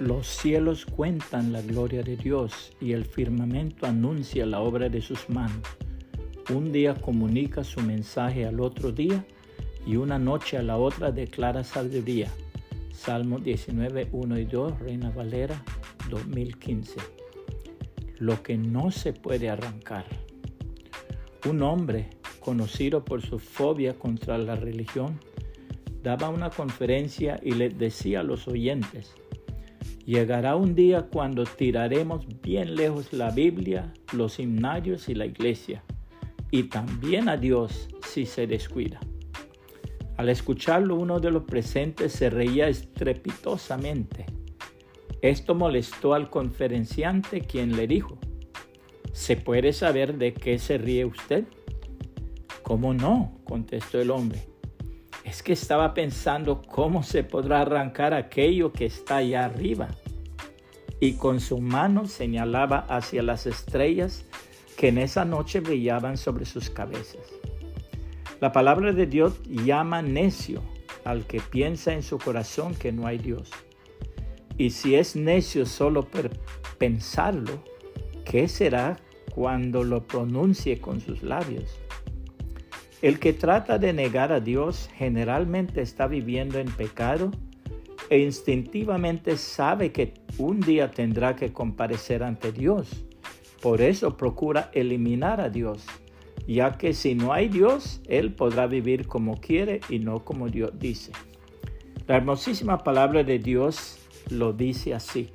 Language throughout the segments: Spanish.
Los cielos cuentan la gloria de Dios y el firmamento anuncia la obra de sus manos. Un día comunica su mensaje al otro día y una noche a la otra declara sabiduría. Salmo 19, 1 y 2, Reina Valera 2015. Lo que no se puede arrancar. Un hombre conocido por su fobia contra la religión daba una conferencia y le decía a los oyentes, llegará un día cuando tiraremos bien lejos la Biblia, los himnarios y la iglesia, y también a Dios si se descuida. Al escucharlo uno de los presentes se reía estrepitosamente. Esto molestó al conferenciante quien le dijo, ¿se puede saber de qué se ríe usted? ¿Cómo no? contestó el hombre es que estaba pensando cómo se podrá arrancar aquello que está allá arriba. Y con su mano señalaba hacia las estrellas que en esa noche brillaban sobre sus cabezas. La palabra de Dios llama necio al que piensa en su corazón que no hay Dios. Y si es necio solo por pensarlo, ¿qué será cuando lo pronuncie con sus labios? El que trata de negar a Dios generalmente está viviendo en pecado e instintivamente sabe que un día tendrá que comparecer ante Dios. Por eso procura eliminar a Dios, ya que si no hay Dios, Él podrá vivir como quiere y no como Dios dice. La hermosísima palabra de Dios lo dice así.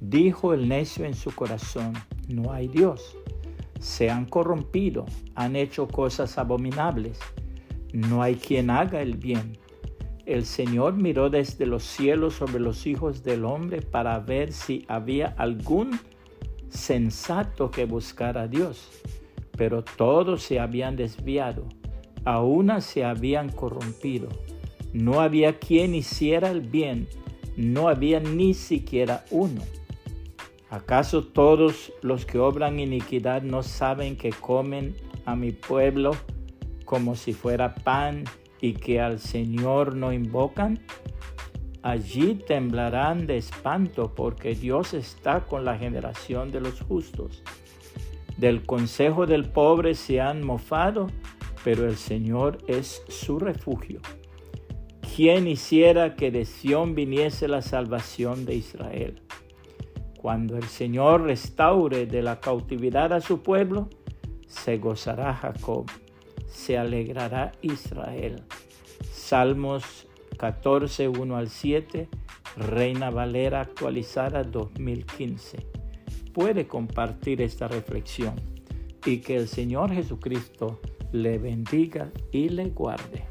Dijo el necio en su corazón, no hay Dios se han corrompido, han hecho cosas abominables. No hay quien haga el bien. El Señor miró desde los cielos sobre los hijos del hombre para ver si había algún sensato que buscara a Dios. Pero todos se habían desviado, a una se habían corrompido. No había quien hiciera el bien, no había ni siquiera uno. ¿Acaso todos los que obran iniquidad no saben que comen a mi pueblo como si fuera pan y que al Señor no invocan? Allí temblarán de espanto porque Dios está con la generación de los justos. Del consejo del pobre se han mofado, pero el Señor es su refugio. ¿Quién hiciera que de Sión viniese la salvación de Israel? Cuando el Señor restaure de la cautividad a su pueblo, se gozará Jacob, se alegrará Israel. Salmos 14, 1 al 7, Reina Valera actualizada 2015. Puede compartir esta reflexión y que el Señor Jesucristo le bendiga y le guarde.